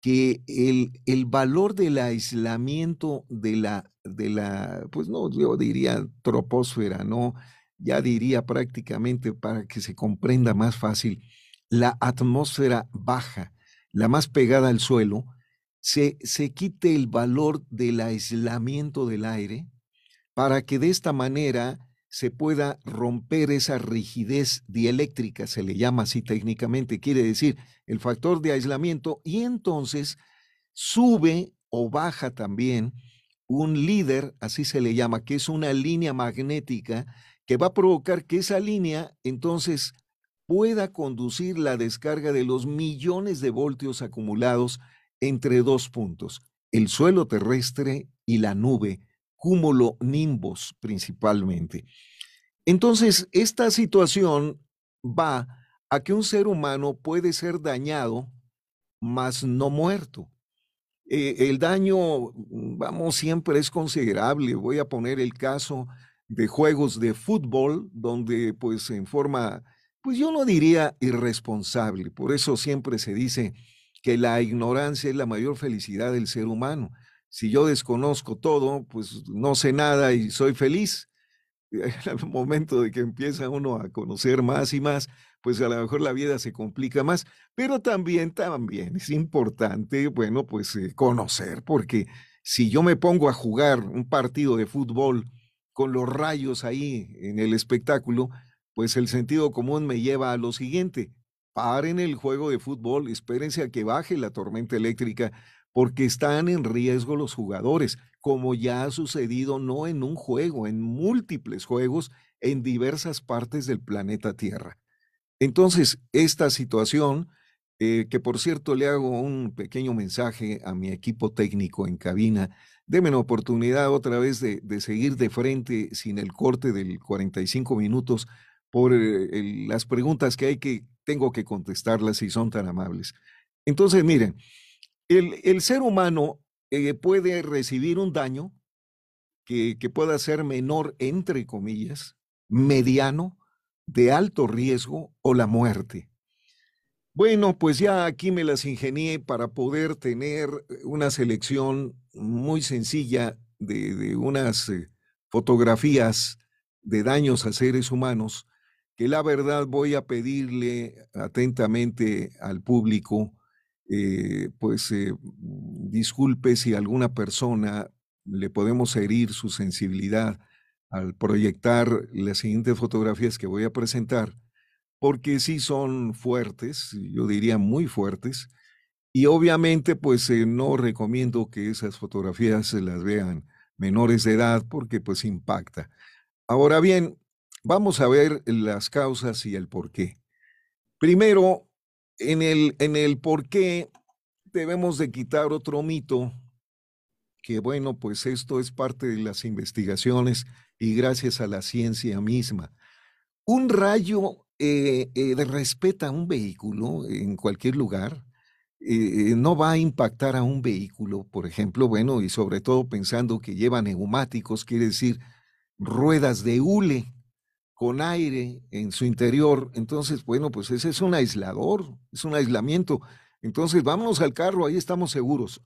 que el, el, valor del aislamiento de la, de la, pues no, yo diría troposfera, ¿no? Ya diría prácticamente para que se comprenda más fácil, la atmósfera baja, la más pegada al suelo, se, se quite el valor del aislamiento del aire para que de esta manera se pueda romper esa rigidez dieléctrica, se le llama así técnicamente, quiere decir el factor de aislamiento, y entonces sube o baja también un líder, así se le llama, que es una línea magnética que va a provocar que esa línea entonces pueda conducir la descarga de los millones de voltios acumulados entre dos puntos, el suelo terrestre y la nube, cúmulo nimbos principalmente. Entonces, esta situación va a que un ser humano puede ser dañado, mas no muerto. Eh, el daño, vamos, siempre es considerable. Voy a poner el caso de juegos de fútbol, donde pues en forma, pues yo no diría irresponsable, por eso siempre se dice que la ignorancia es la mayor felicidad del ser humano si yo desconozco todo, pues no sé nada y soy feliz. Al momento de que empieza uno a conocer más y más, pues a lo mejor la vida se complica más, pero también, también es importante, bueno, pues eh, conocer, porque si yo me pongo a jugar un partido de fútbol con los rayos ahí en el espectáculo, pues el sentido común me lleva a lo siguiente, paren el juego de fútbol, espérense a que baje la tormenta eléctrica, porque están en riesgo los jugadores, como ya ha sucedido no en un juego, en múltiples juegos en diversas partes del planeta Tierra. Entonces, esta situación, eh, que por cierto le hago un pequeño mensaje a mi equipo técnico en cabina, déme la oportunidad otra vez de, seguir de frente sin el corte del 45 minutos por eh, las preguntas que hay que, tengo que contestarlas si son tan amables. Entonces, miren, el, ser humano eh, puede recibir un daño que, que pueda ser menor, entre comillas, mediano, de alto riesgo o la muerte. Bueno, pues ya aquí me las ingenié para poder tener una selección muy sencilla de, unas eh, fotografías de daños a seres humanos que la verdad voy a pedirle atentamente al público, eh, pues eh, disculpe si alguna persona le podemos herir su sensibilidad al proyectar las siguientes fotografías que voy a presentar, porque sí son fuertes, yo diría muy fuertes, y obviamente pues eh, no recomiendo que esas fotografías se las vean menores de edad porque pues impacta. Ahora bien, vamos a ver las causas y el por qué. Primero, en el, en el por qué debemos de quitar otro mito, que bueno, pues esto es parte de las investigaciones y gracias a la ciencia misma. Un rayo eh, eh, respeta a un vehículo en cualquier lugar, eh, no va a impactar a un vehículo, por ejemplo, bueno, y sobre todo pensando que lleva neumáticos, quiere decir ruedas de hule con aire en su interior. Entonces, bueno, pues ese es un aislador, es un aislamiento. Entonces, vámonos al carro, ahí estamos seguros.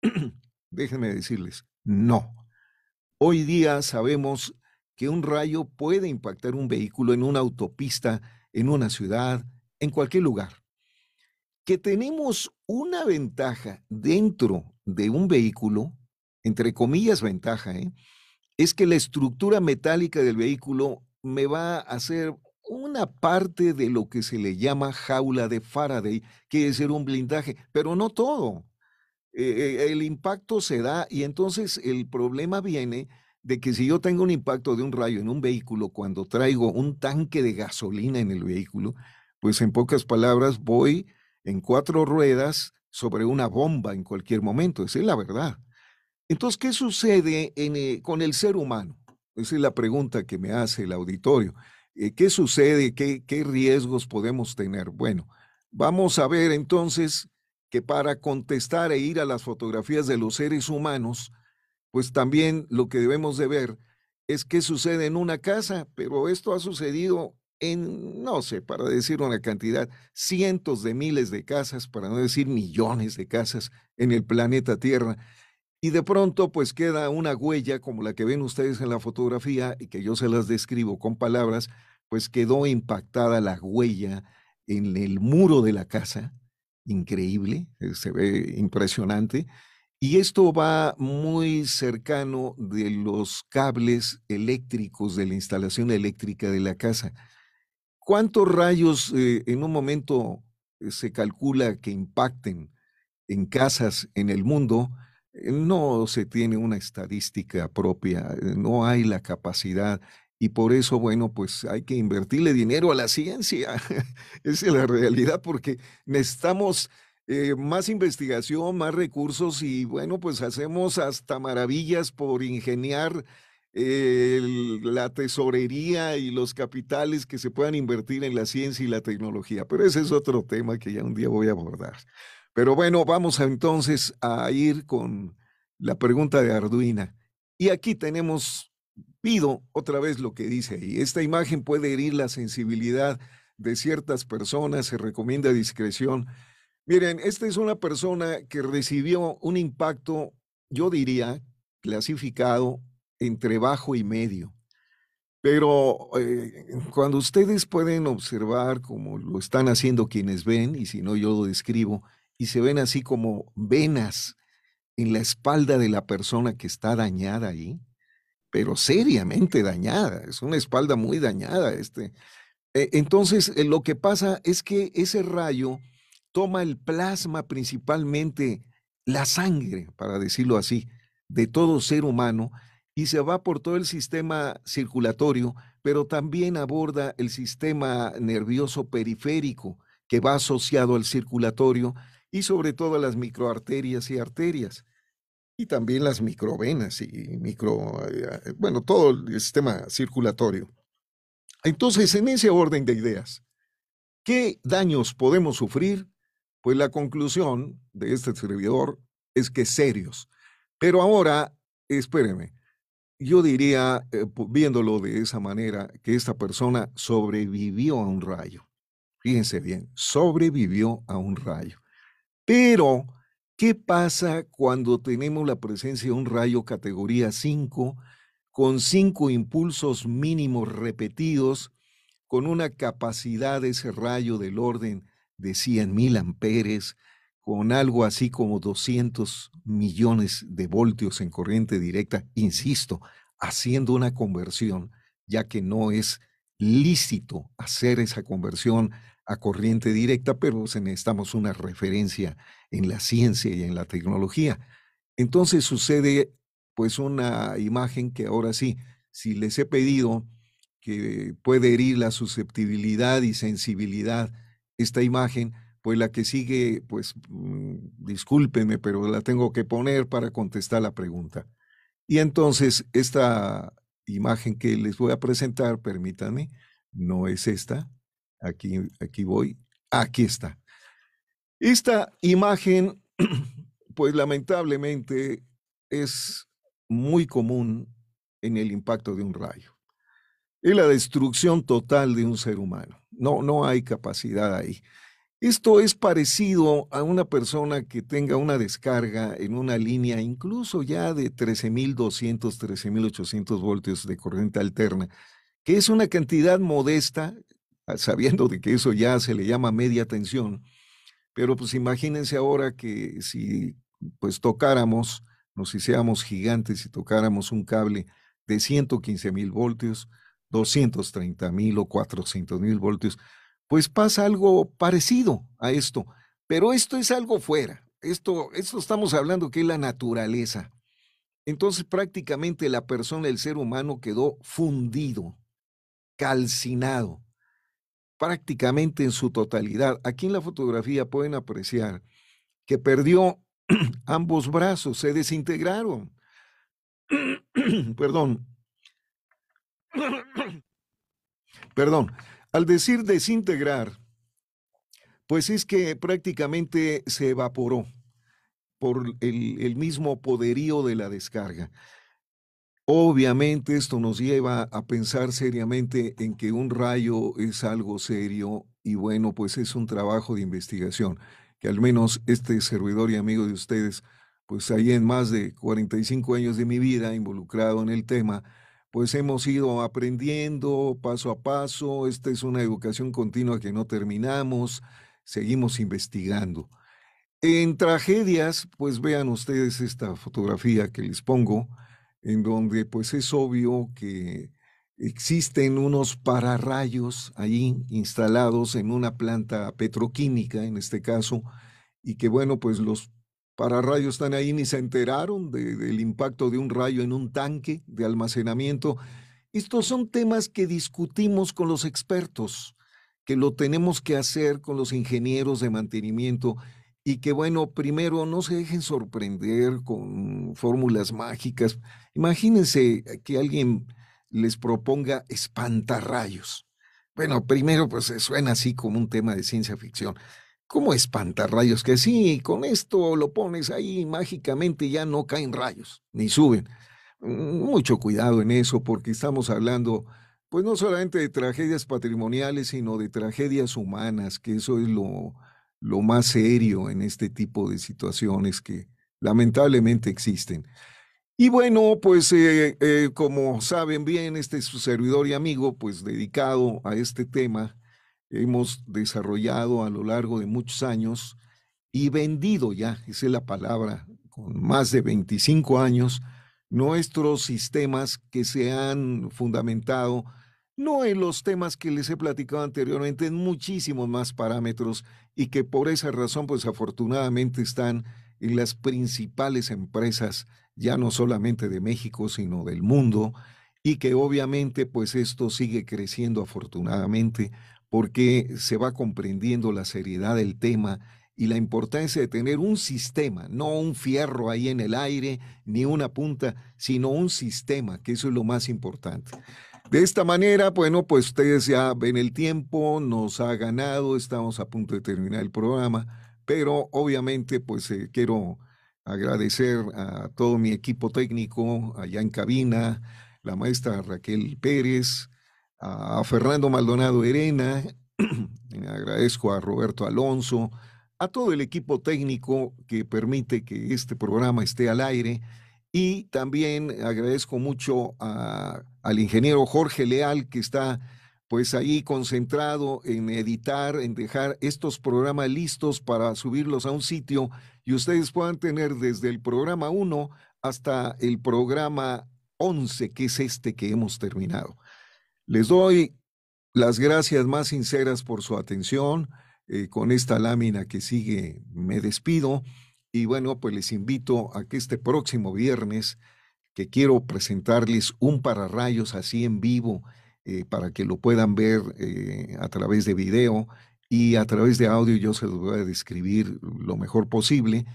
Déjenme decirles, no. Hoy día sabemos que un rayo puede impactar un vehículo en una autopista, en una ciudad, en cualquier lugar. Que tenemos una ventaja dentro de un vehículo, entre comillas ventaja, ¿eh? es que la estructura metálica del vehículo me va a hacer una parte de lo que se le llama jaula de Faraday, que es ser un blindaje, pero no todo. Eh, eh, el impacto se da y entonces el problema viene de que si yo tengo un impacto de un rayo en un vehículo cuando traigo un tanque de gasolina en el vehículo, pues en pocas palabras voy en cuatro ruedas sobre una bomba en cualquier momento. Esa es la verdad. Entonces, ¿qué sucede eh, con el ser humano? Esa es la pregunta que me hace el auditorio. Eh, ¿Qué sucede? ¿Qué, ¿Qué riesgos podemos tener? Bueno, vamos a ver entonces que para contestar e ir a las fotografías de los seres humanos, pues también lo que debemos de ver es qué sucede en una casa, pero esto ha sucedido en, no sé, para decir una cantidad, cientos de miles de casas, para no decir millones de casas en el planeta Tierra y de pronto pues queda una huella como la que ven ustedes en la fotografía y que yo se las describo con palabras, pues quedó impactada la huella en el muro de la casa, increíble, eh, se ve impresionante, y esto va muy cercano de los cables eléctricos de la instalación eléctrica de la casa. ¿Cuántos rayos eh, en un momento eh, se calcula que impacten en casas en el mundo? No se tiene una estadística propia, eh, no hay la capacidad y por eso, bueno, pues hay que invertirle dinero a la ciencia. Esa es la realidad porque necesitamos eh, más investigación, más recursos y bueno, pues hacemos hasta maravillas por ingeniar la tesorería y los capitales que se puedan invertir en la ciencia y la tecnología. Pero ese es otro tema que ya un día voy a abordar. Pero bueno, vamos entonces a ir con la pregunta de Arduina. Y aquí tenemos, pido otra vez lo que dice ahí. Esta imagen puede herir la sensibilidad de ciertas personas, se recomienda discreción. Miren, esta es una persona que recibió un impacto, yo diría, clasificado entre bajo y medio. Pero eh, cuando ustedes pueden observar, como lo están haciendo quienes ven, y si no yo lo describo, y se ven así como venas en la espalda de la persona que está dañada ahí, pero seriamente dañada, es una espalda muy dañada. Este. E, entonces, eh, lo que pasa es que ese rayo toma el plasma principalmente, la sangre, para decirlo así, de todo ser humano y se va por todo el sistema circulatorio, pero también aborda el sistema nervioso periférico que va asociado al circulatorio y sobre todo las microarterias y arterias, y también las microvenas y micro, eh, bueno, todo el sistema circulatorio. Entonces, en ese orden de ideas, ¿qué daños podemos sufrir? Pues la conclusión de este servidor es que serios. Pero ahora, espéreme, yo diría, eh, viéndolo de esa manera, que esta persona sobrevivió a un rayo. Fíjense bien, sobrevivió a un rayo. Pero, ¿qué pasa cuando tenemos la presencia de un rayo categoría 5 con cinco impulsos mínimos repetidos, con una capacidad de ese rayo del orden de 100 mil amperes, con algo así como 200 millones de voltios en corriente directa, insisto, haciendo una conversión, ya que no es lícito hacer esa conversión a corriente directa, pero necesitamos una referencia en la ciencia y en la tecnología. Entonces sucede pues una imagen que ahora sí, si les he pedido que puede herir la susceptibilidad y sensibilidad, esta imagen, pues la que sigue, pues mm, discúlpenme, pero la tengo que poner para contestar la pregunta. Y entonces, esta imagen que les voy a presentar, permítanme, no es esta, aquí, aquí voy, aquí está. Esta imagen, pues lamentablemente es muy común en el impacto de un rayo. Es la destrucción total de un ser humano. No, no hay capacidad ahí. Esto es parecido a una persona que tenga una descarga en una línea incluso ya de 13.200, 13.800 voltios de corriente alterna, que es una cantidad modesta, sabiendo de que eso ya se le llama media tensión, pero pues imagínense ahora que si pues tocáramos nos hiciéramos gigantes y tocáramos un cable de 115 mil voltios, 230 mil o 400 mil voltios, pues pasa algo parecido a esto. Pero esto es algo fuera. Esto, esto estamos hablando que es la naturaleza. Entonces prácticamente la persona, el ser humano quedó fundido, calcinado, prácticamente en su totalidad. Aquí en la fotografía pueden apreciar que perdió ambos brazos se desintegraron. Perdón. Perdón. Al decir desintegrar, pues es que prácticamente se evaporó por el, mismo poderío de la descarga. Obviamente esto nos lleva a pensar seriamente en que un rayo es algo serio y bueno, pues es un trabajo de investigación que al menos este servidor y amigo de ustedes, pues ahí en más de 45 años de mi vida involucrado en el tema, pues hemos ido aprendiendo paso a paso, esta es una educación continua que no terminamos, seguimos investigando. En tragedias, pues vean ustedes esta fotografía que les pongo, en donde pues es obvio que Existen unos pararrayos ahí instalados en una planta petroquímica, en este caso, y que bueno, pues los pararrayos están ahí ni se enteraron del impacto de un rayo en un tanque de almacenamiento. Estos son temas que discutimos con los expertos, que lo tenemos que hacer con los ingenieros de mantenimiento y que bueno, primero no se dejen sorprender con fórmulas mágicas. Imagínense que alguien les proponga espantarrayos. Bueno, primero pues suena así como un tema de ciencia ficción. ¿Cómo espantarrayos? Que sí, con esto lo pones ahí mágicamente ya no caen rayos, ni suben. Mm, mucho cuidado en eso porque estamos hablando pues no solamente de tragedias patrimoniales, sino de tragedias humanas, que eso es lo, lo más serio en este tipo de situaciones que lamentablemente existen. Y bueno, pues eh, eh, como saben bien, este es su servidor y amigo, pues dedicado a este tema, hemos desarrollado a lo largo de muchos años y vendido ya, esa es la palabra, con más de 25 años, nuestros sistemas que se han fundamentado no en los temas que les he platicado anteriormente, en muchísimos más parámetros y que por esa razón, pues afortunadamente están en las principales empresas ya no solamente de México, sino del mundo, y que obviamente pues esto sigue creciendo afortunadamente porque se va comprendiendo la seriedad del tema y la importancia de tener un sistema, no un fierro ahí en el aire, ni una punta, sino un sistema, que eso es lo más importante. De esta manera, bueno, pues ustedes ya ven el tiempo, nos ha ganado, estamos a punto de terminar el programa, pero obviamente pues eh, quiero agradecer a todo mi equipo técnico allá en cabina, la maestra Raquel Pérez, a Fernando Maldonado Herena, agradezco a Roberto Alonso, a todo el equipo técnico que permite que este programa esté al aire. Y también agradezco mucho al ingeniero Jorge Leal que está pues ahí concentrado en editar, en dejar estos programas listos para subirlos a un sitio y ustedes puedan tener desde el programa 1 hasta el programa 11, que es este que hemos terminado. Les doy las gracias más sinceras por su atención. Eh, con esta lámina que sigue me despido y bueno, pues les invito a que este próximo viernes, que quiero presentarles un pararrayos así en vivo, eh, para que lo puedan ver eh, a través de video y a través de audio yo se los voy a describir lo mejor posible.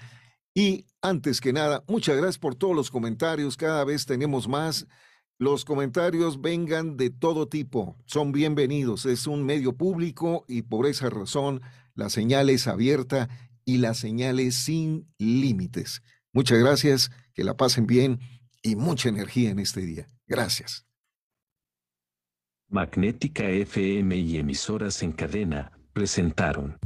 Y antes que nada, muchas gracias por todos los comentarios, cada vez tenemos más. Los comentarios vengan de todo tipo, son bienvenidos, es un medio público y por esa razón la señal es abierta y la señal es sin límites. Muchas gracias, que la pasen bien y mucha energía en este día. Gracias. Magnética FM y emisoras en cadena presentaron.